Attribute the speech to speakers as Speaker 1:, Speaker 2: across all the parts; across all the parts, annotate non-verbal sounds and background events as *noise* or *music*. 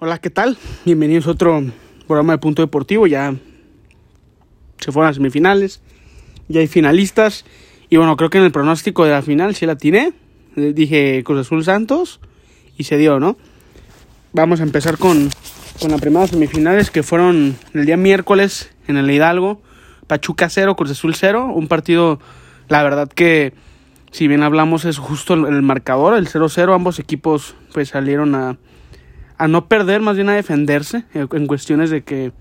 Speaker 1: Hola, ¿qué tal? Bienvenidos a otro programa de Punto Deportivo. Ya se fueron las semifinales, ya hay finalistas. Y bueno, creo que en el pronóstico de la final sí la tiré. Dije Cruz Azul Santos y se dio, ¿no? Vamos a empezar con, con las primeras semifinales que fueron el día miércoles en el Hidalgo. Pachuca 0, Cruz Azul 0. Un partido, la verdad que, si bien hablamos, es justo el, el marcador, el 0-0. Ambos equipos pues salieron a, a no perder, más bien a defenderse, eh, en cuestiones de que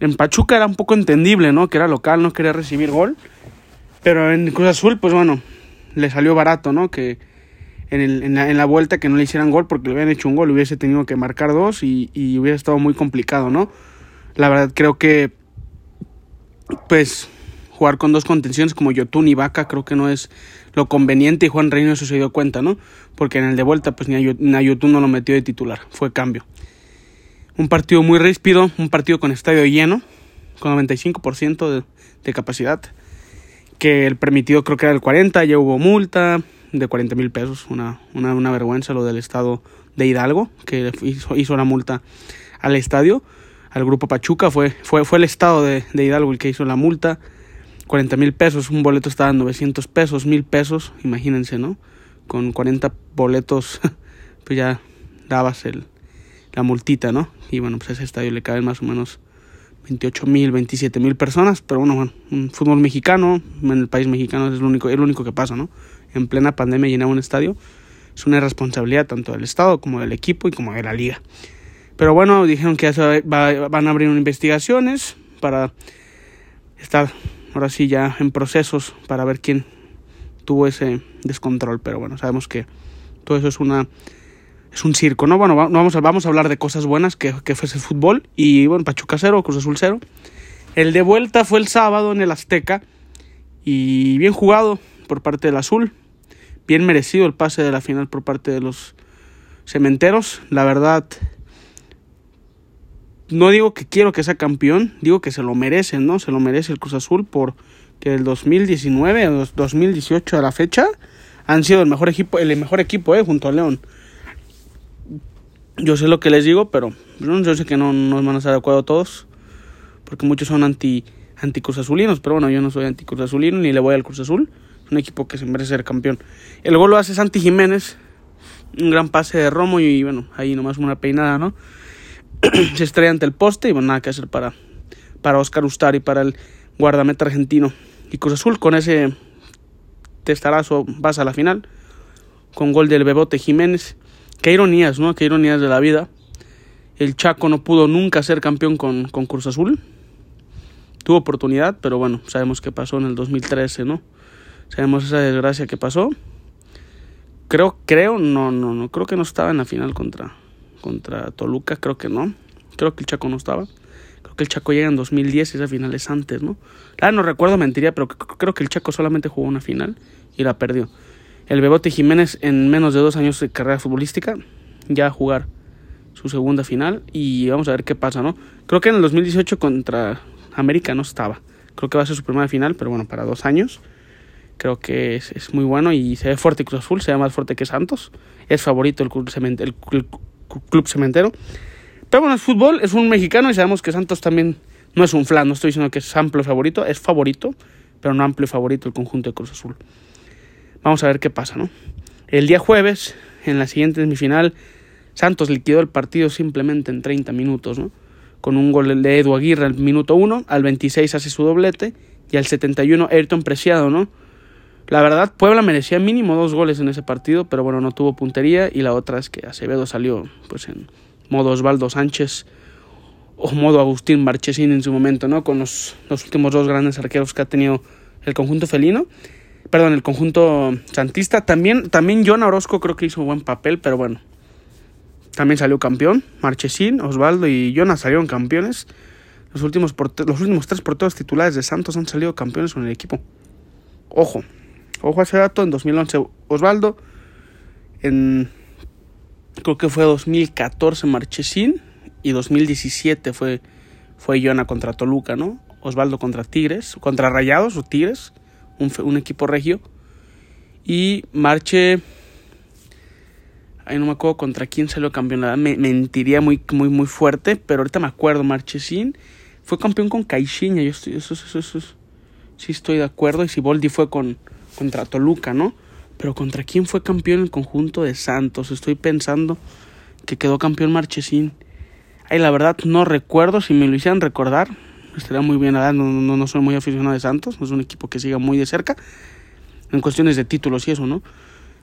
Speaker 1: en Pachuca era un poco entendible, ¿no? Que era local, no quería recibir gol. Pero en Cruz Azul, pues bueno, le salió barato, ¿no? Que en, el, en, la, en, la, vuelta que no le hicieran gol porque le habían hecho un gol, hubiese tenido que marcar dos y, y hubiera estado muy complicado, ¿no? La verdad creo que, pues, jugar con dos contenciones como Yotun y Vaca creo que no es lo conveniente y Juan Reynoso se dio cuenta, ¿no? Porque en el de vuelta pues ni a Yotun no lo metió de titular, fue cambio. Un partido muy ríspido, un partido con estadio lleno, con 95% de, de capacidad, que el permitido creo que era el 40, ya hubo multa de 40 mil pesos, una, una, vergüenza lo del estado de Hidalgo, que hizo, la multa al estadio, al grupo Pachuca, fue, fue, fue el estado de Hidalgo el que hizo la multa, 40 mil pesos, un boleto estaba en 900 pesos, mil pesos, imagínense, ¿no? Con 40 boletos, *laughs* pues ya dabas el, la multita, ¿no? Y bueno, pues a ese estadio le caben más o menos 28 mil, 27 mil personas, pero bueno, bueno, un fútbol mexicano, en el país mexicano es lo único, es lo único que pasa, ¿no? En plena pandemia llenar un estadio es una responsabilidad tanto del Estado como del equipo y como de la liga. Pero bueno, dijeron que ya va, van a abrir investigaciones para estar ahora sí ya en procesos para ver quién tuvo ese descontrol, pero bueno, sabemos que todo eso es una es un circo, ¿no? Bueno, no vamos a, vamos a hablar de cosas buenas que, que fue ese fútbol y bueno, Pachuca cero, Cruz Azul cero. El de vuelta fue el sábado en el Azteca y bien jugado por parte del Azul, bien merecido el pase de la final por parte de los cementeros, la verdad no digo que quiero que sea campeón, digo que se lo merece, ¿no? Se lo merece el Cruz Azul por que el 2019 o 2018 a la fecha han sido el mejor equipo, el mejor equipo, eh, junto a León. Yo sé lo que les digo, pero yo sé que no nos van a estar de acuerdo todos, porque muchos son anti anti Cruz Azulinos, pero bueno, yo no soy anti Cruz Azulino ni le voy al Cruz Azul, es un equipo que se merece ser campeón. El gol lo hace Santi Jiménez, un gran pase de Romo y bueno, ahí nomás una peinada, ¿no? Se estrella ante el poste y bueno, nada que hacer para, para Oscar Ustari, para el guardameta argentino. Y Cruz Azul con ese testarazo vas a la final, con gol del Bebote Jiménez. Qué ironías, ¿no? Qué ironías de la vida. El Chaco no pudo nunca ser campeón con, con Cruz Azul. Tuvo oportunidad, pero bueno, sabemos qué pasó en el 2013, ¿no? Sabemos esa desgracia que pasó. Creo, creo, no, no, no, creo que no estaba en la final contra, contra Toluca, creo que no. Creo que el Chaco no estaba. Creo que el Chaco llega en 2010 y esa final es antes, ¿no? Ah, no recuerdo, mentiría, pero creo que el Chaco solamente jugó una final y la perdió. El Bebote Jiménez en menos de dos años de carrera futbolística ya a jugar su segunda final y vamos a ver qué pasa, ¿no? Creo que en el 2018 contra América no estaba. Creo que va a ser su primera final, pero bueno, para dos años. Creo que es, muy bueno y se ve fuerte Cruz Azul, se ve más fuerte que Santos. Es favorito el el, el, Club Cementero. Pero bueno, es fútbol, es un mexicano y sabemos que Santos también no es un flan, no estoy diciendo que es amplio favorito, es favorito, pero no amplio favorito el conjunto de Cruz Azul. Vamos a ver qué pasa, ¿no? El día jueves, en la siguiente semifinal, Santos liquidó el partido simplemente en 30 minutos, ¿no? Con un gol de Edu Aguirre al minuto 1, al 26 hace su doblete y al 71 Ayrton Preciado, ¿no? La verdad, Puebla merecía mínimo dos goles en ese partido, pero bueno, no tuvo puntería. Y la otra es que Acevedo salió pues en modo Osvaldo Sánchez o modo Agustín Marchesín en su momento, ¿no? Con los, los últimos dos grandes arqueros que ha tenido el conjunto felino. Perdón, el conjunto santista. También, también John Orozco creo que hizo buen papel, pero bueno. También salió campeón. Marchesín, Osvaldo y Jonas salieron campeones. Los últimos, los últimos tres porteros titulares de Santos han salido campeones con el equipo. Ojo, Ojo a ese dato, en 2011 Osvaldo, en creo que fue 2014 Marchesín y 2017 fue, fue Iona contra Toluca, ¿no? Osvaldo contra Tigres, contra Rayados o Tigres, un, equipo regio. Y Marche, Ahí no me acuerdo contra quién salió campeón. Me mentiría muy, muy, muy fuerte. Pero ahorita me acuerdo. Marchesín fue campeón con Caixinha. Yo estoy, eso, eso, sí estoy de acuerdo. Y Siboldi fue con, contra Toluca, ¿no? Pero ¿contra quién fue campeón el conjunto de Santos? Estoy pensando que quedó campeón Marchesín. Ay, la verdad no recuerdo. Si me lo hicieran recordar, estaría muy bien. No, no, no soy muy aficionado de Santos. No es un equipo que siga muy de cerca. En cuestiones de títulos y eso, ¿no?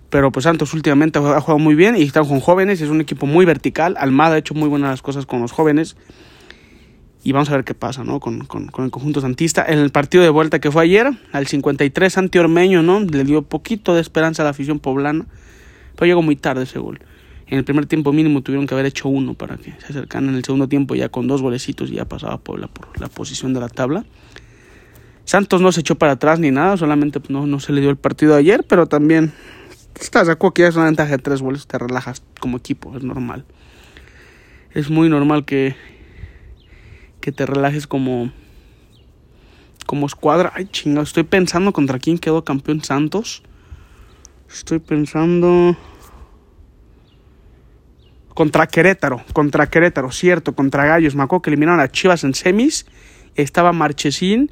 Speaker 1: Pero pues Santos últimamente ha jugado muy bien y están con jóvenes. Es un equipo muy vertical. Almada ha hecho muy buenas cosas con los jóvenes. Y vamos a ver qué pasa, ¿no? Con, con, con, el conjunto santista. En el partido de vuelta que fue ayer, al 53, Santi Ormeño, ¿no? Le dio poquito de esperanza a la afición poblana. Pero llegó muy tarde ese gol. En el primer tiempo mínimo tuvieron que haber hecho uno para que se acercaran en el segundo tiempo ya con dos golecitos ya pasaba Puebla por la posición de la tabla. Santos no se echó para atrás ni nada, solamente no, no se le dio el partido ayer, pero también estás acuerdo que ya es una ventaja de tres goles, te relajas como equipo, es normal. Es muy normal que, que te relajes como, como escuadra. Ay, chingado, estoy pensando contra quién quedó campeón Santos. Estoy pensando. Contra Querétaro, contra Querétaro, cierto, contra Gallos. Me acuerdo que eliminaron a Chivas en semis. Estaba Marchesín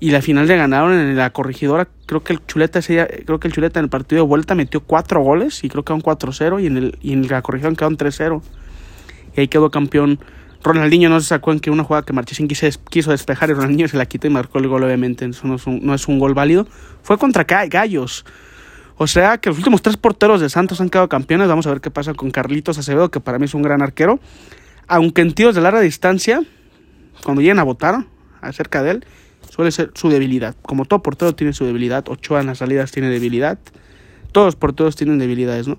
Speaker 1: y la final le ganaron en la corregidora. Creo que el Chuleta creo que el Chuleta en el partido de vuelta metió cuatro goles y creo que un 4-0 y en el y en la corregidora quedaron 3-0. Y ahí quedó campeón Ronaldinho no se sacó en que una jugada que Marchesín quiso, despejar y Ronaldinho se la quitó y marcó el gol, obviamente. Eso no es un, no es un gol válido. Fue contra Gallos. O sea que los últimos tres porteros de Santos han quedado campeones. Vamos a ver qué pasa con Carlitos Acevedo, que para mí es un gran arquero. Aunque en tiros de larga distancia, cuando lleguen a votar acerca de él, suele ser su debilidad. Como todo portero tiene su debilidad. Ochoa en las salidas tiene debilidad. Todos porteros tienen debilidades, ¿no?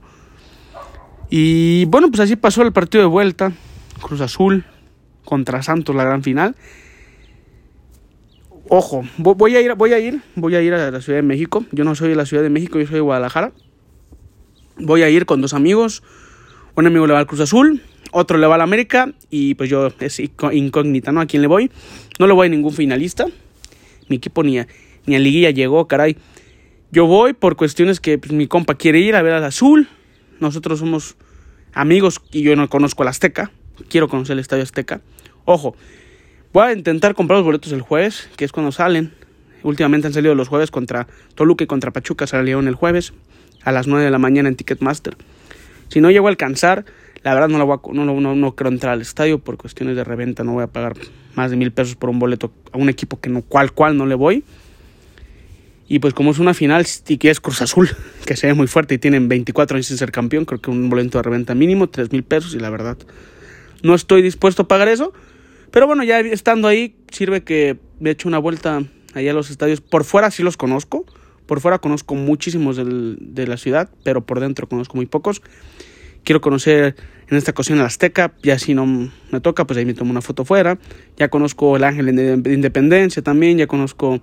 Speaker 1: Y bueno, pues así pasó el partido de vuelta. Cruz Azul contra Santos, la gran final. Ojo, voy a ir, voy a ir, voy a ir a la Ciudad de México. Yo no soy de la Ciudad de México, yo soy de Guadalajara. Voy a ir con dos amigos. Un amigo le va al Cruz Azul, otro le va al América y pues yo es incógnita, ¿no? ¿A quién le voy? No le voy a ningún finalista. Mi equipo ni a, ni a liguilla llegó, caray. Yo voy por cuestiones que pues, mi compa quiere ir a ver al Azul. Nosotros somos amigos y yo no conozco al Azteca. Quiero conocer el Estadio Azteca. Ojo, voy a intentar comprar los boletos el jueves, que es cuando salen. Últimamente han salido los jueves contra Toluca y contra Pachuca, salieron el jueves a las 9 de la mañana en Ticketmaster. Si no llego a alcanzar, la verdad no, la voy a, no, no, no, quiero entrar al estadio por cuestiones de reventa, no voy a pagar más de mil pesos por un boleto a un equipo que no, cual cual no le voy. Y pues como es una final y que es Cruz Azul, *laughs* que se ve muy fuerte y tienen 24 años sin ser campeón, creo que un boleto de reventa mínimo, 3 mil pesos y la verdad no estoy dispuesto a pagar eso. Pero bueno, ya estando ahí, sirve que me echo una vuelta allá a los estadios. Por fuera sí los conozco. Por fuera conozco muchísimos de la ciudad, pero por dentro conozco muy pocos. Quiero conocer en esta ocasión el Azteca, y así no me toca, pues ahí me tomo una foto fuera. Ya conozco el Ángel de Independencia también, ya conozco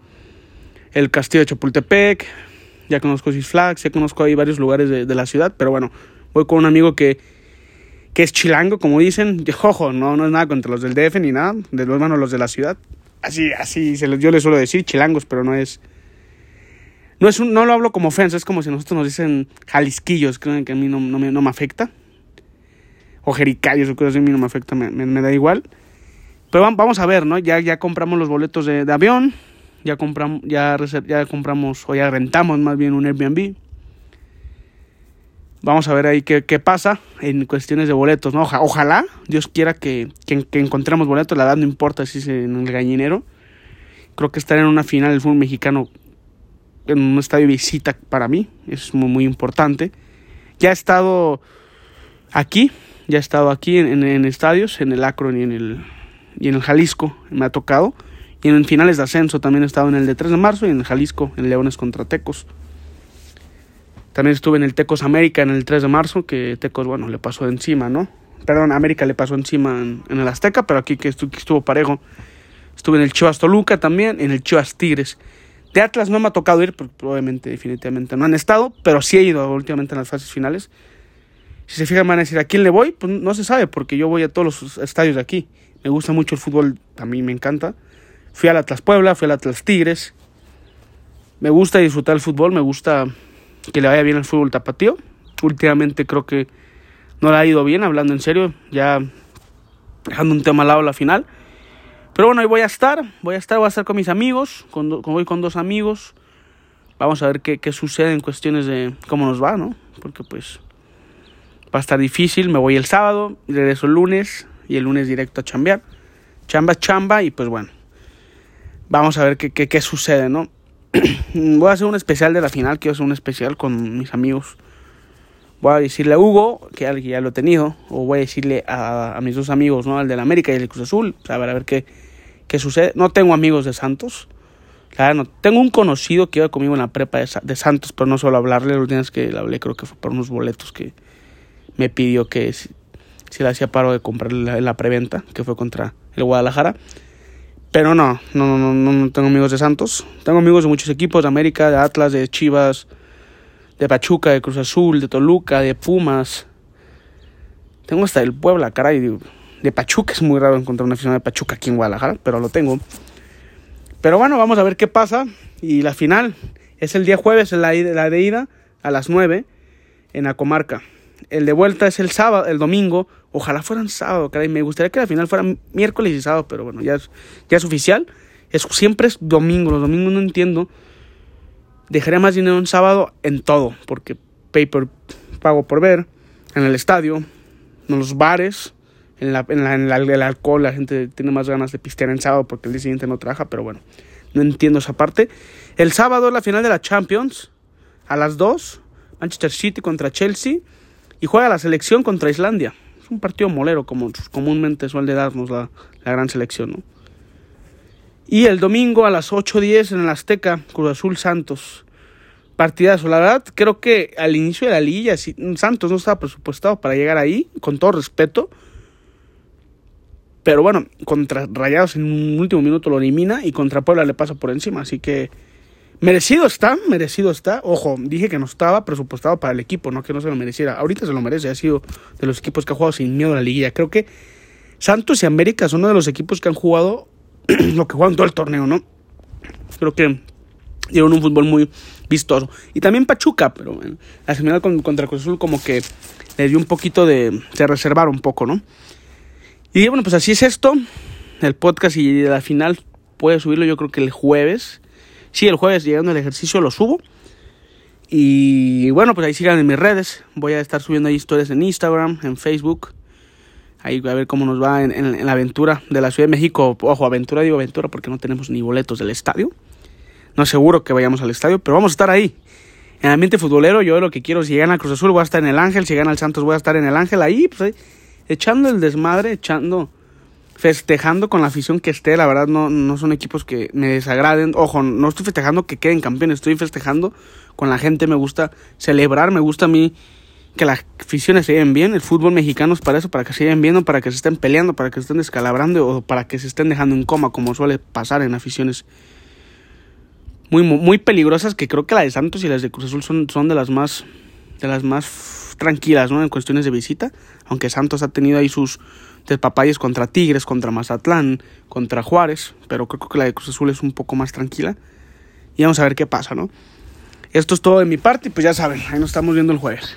Speaker 1: el Castillo de Chapultepec, ya conozco Six Flags, ya conozco ahí varios lugares de la ciudad, pero bueno, voy con un amigo que que es chilango, como dicen. Jojo, no, no es nada contra los del DF ni nada, de los hermanos los de la ciudad. Así, así, se yo les suelo decir chilangos, pero no es. No, es no lo hablo como ofensa, es como si nosotros nos dicen jalisquillos, creo que a mí no, no, me, no me afecta. O jericayos o a mí no me afecta, me, me, da igual. Pero vamos a ver, ¿no? Ya, ya compramos los boletos de, de avión, ya compramos, ya, ya compramos, o ya rentamos más bien un Airbnb Vamos a ver ahí qué, qué pasa en cuestiones de boletos, ¿no? ojalá, Dios quiera que, que, encontremos boletos, la edad no importa si es en el gallinero. Creo que estar en una final del fútbol mexicano en un estadio visita para mí es muy, muy importante. Ya he estado aquí, ya he estado aquí en, en, estadios, en el Akron y en el, y en el Jalisco, me ha tocado. Y en finales de ascenso también he estado en el de 3 de marzo y en el Jalisco, en Leones contra Tecos. También estuve en el Tecos América en el 3 de marzo, que Tecos, bueno, le pasó encima, ¿no? Perdón, América le pasó encima en, el Azteca, pero aquí que estuvo, estuvo, parejo. Estuve en el Chivas Toluca también, en el Chivas Tigres. De Atlas no me ha tocado ir, porque probablemente, definitivamente no han estado, pero sí he ido últimamente en las fases finales. Si se fijan, van a decir, ¿a quién le voy? Pues no se sabe, porque yo voy a todos los estadios de aquí. Me gusta mucho el fútbol, a mí me encanta. Fui al Atlas Puebla, fui al Atlas Tigres. Me gusta disfrutar el fútbol, me gusta que le vaya bien el fútbol tapatío. últimamente creo que no le ha ido bien, hablando en serio, ya dejando un tema al lado la final. Pero bueno, ahí voy a estar, voy a estar, voy a estar con mis amigos, con, voy con dos amigos. Vamos a ver qué, qué sucede en cuestiones de cómo nos va, ¿no? Porque pues va a estar difícil. Me voy el sábado, regreso el lunes y el lunes directo a chambear. Chamba, chamba y pues bueno. Vamos a ver qué, qué, qué sucede, ¿no? *clears throat* voy a hacer un especial de la final, quiero hacer un especial con mis amigos. Voy a decirle a Hugo, que ya lo he tenido, o voy a decirle a, mis dos amigos, ¿no? Al del América y el Cruz Azul, a ver, a ver qué, qué sucede. No tengo amigos de Santos. Claro, no. Tengo un conocido que iba conmigo en la prepa de, Santos, pero no solo hablarle, los días que le hablé creo que fue por unos boletos que me pidió que si, le hacía paro de comprar la, la preventa, que fue contra el Guadalajara. Pero no, no, no, no, tengo amigos de Santos. Tengo amigos de muchos equipos, de América, de Atlas, de Chivas, de Pachuca, de Cruz Azul, de Toluca, de Pumas. Tengo hasta el Puebla, caray. De Pachuca es muy raro encontrar una afición de Pachuca aquí en Guadalajara, pero lo tengo. Pero bueno, vamos a ver qué pasa. Y la final es el día jueves, la, la de ida, a las 9, en la comarca. El de vuelta es el sábado, el domingo. Ojalá fueran sábado, caray. Me gustaría que la final fuera miércoles y sábado, pero bueno, ya es, ya es oficial. Es, siempre es domingo. Los domingos no entiendo. Dejaría más dinero en sábado en todo, porque paper pago por ver, en el estadio, en los bares, en, la, en, la, en el alcohol. La gente tiene más ganas de pistear en sábado porque el día siguiente no trabaja, pero bueno, no entiendo esa parte. El sábado es la final de la Champions, a las 2, Manchester City contra Chelsea y juega la selección contra Islandia. Es un partido molero, como comúnmente suele darnos la, la gran selección, ¿no? Y el domingo a las 8.10 en el Azteca, Cruz Azul Santos. Partidazo. La verdad, creo que al inicio de la liga, Santos no estaba presupuestado para llegar ahí, con todo respeto. Pero bueno, contra Rayados en un último minuto lo elimina y contra Puebla le pasa por encima. Así que Merecido está, merecido está. Ojo, dije que no estaba presupuestado para el equipo, no que no se lo mereciera. Ahorita se lo merece, ha sido de los equipos que ha jugado sin miedo a la liguilla. Creo que Santos y América son uno de los equipos que han jugado *clears throat* lo que juegan todo el torneo, ¿no? Creo que dieron un fútbol muy vistoso. Y también Pachuca, pero bueno, la final contra Cruz Azul como que le dio un poquito de... se reservaron un poco, ¿no? Y bueno, pues así es esto. El podcast y la final puede subirlo yo creo que el jueves. Sí, el jueves llegando al ejercicio lo subo. Y bueno, pues ahí sigan en mis redes. Voy a estar subiendo ahí historias en Instagram, en Facebook. Ahí a ver cómo nos va en, la aventura de la Ciudad de México. Ojo, aventura digo aventura porque no tenemos ni boletos del estadio. No seguro que vayamos al estadio, pero vamos a estar ahí. En el ambiente futbolero, yo lo que quiero, si llegan a Cruz Azul, voy a estar en el Ángel. Si llegan al Santos, voy a estar en el Ángel. Ahí, pues ahí, echando el desmadre, echando festejando con la afición que esté. La verdad, no, no son equipos que me desagraden. Ojo, no estoy festejando que queden campeones, estoy festejando con la gente. Me gusta celebrar, me gusta a mí que las aficiones se lleven bien. El fútbol mexicano es para eso, para que se lleven bien, para que se estén peleando, para que se estén descalabrando o para que se estén dejando en coma, como suele pasar en aficiones muy, muy peligrosas. Que creo que la de Santos y las de Cruz Azul son, son de las más, de las más tranquilas, ¿no? En cuestiones de visita. Aunque Santos ha tenido ahí sus de Papayes contra Tigres, contra Mazatlán, contra Juárez, pero creo que la de Cruz Azul es un poco más tranquila. Y vamos a ver qué pasa, ¿no? Esto es todo de mi parte y pues ya saben, ahí nos estamos viendo el jueves.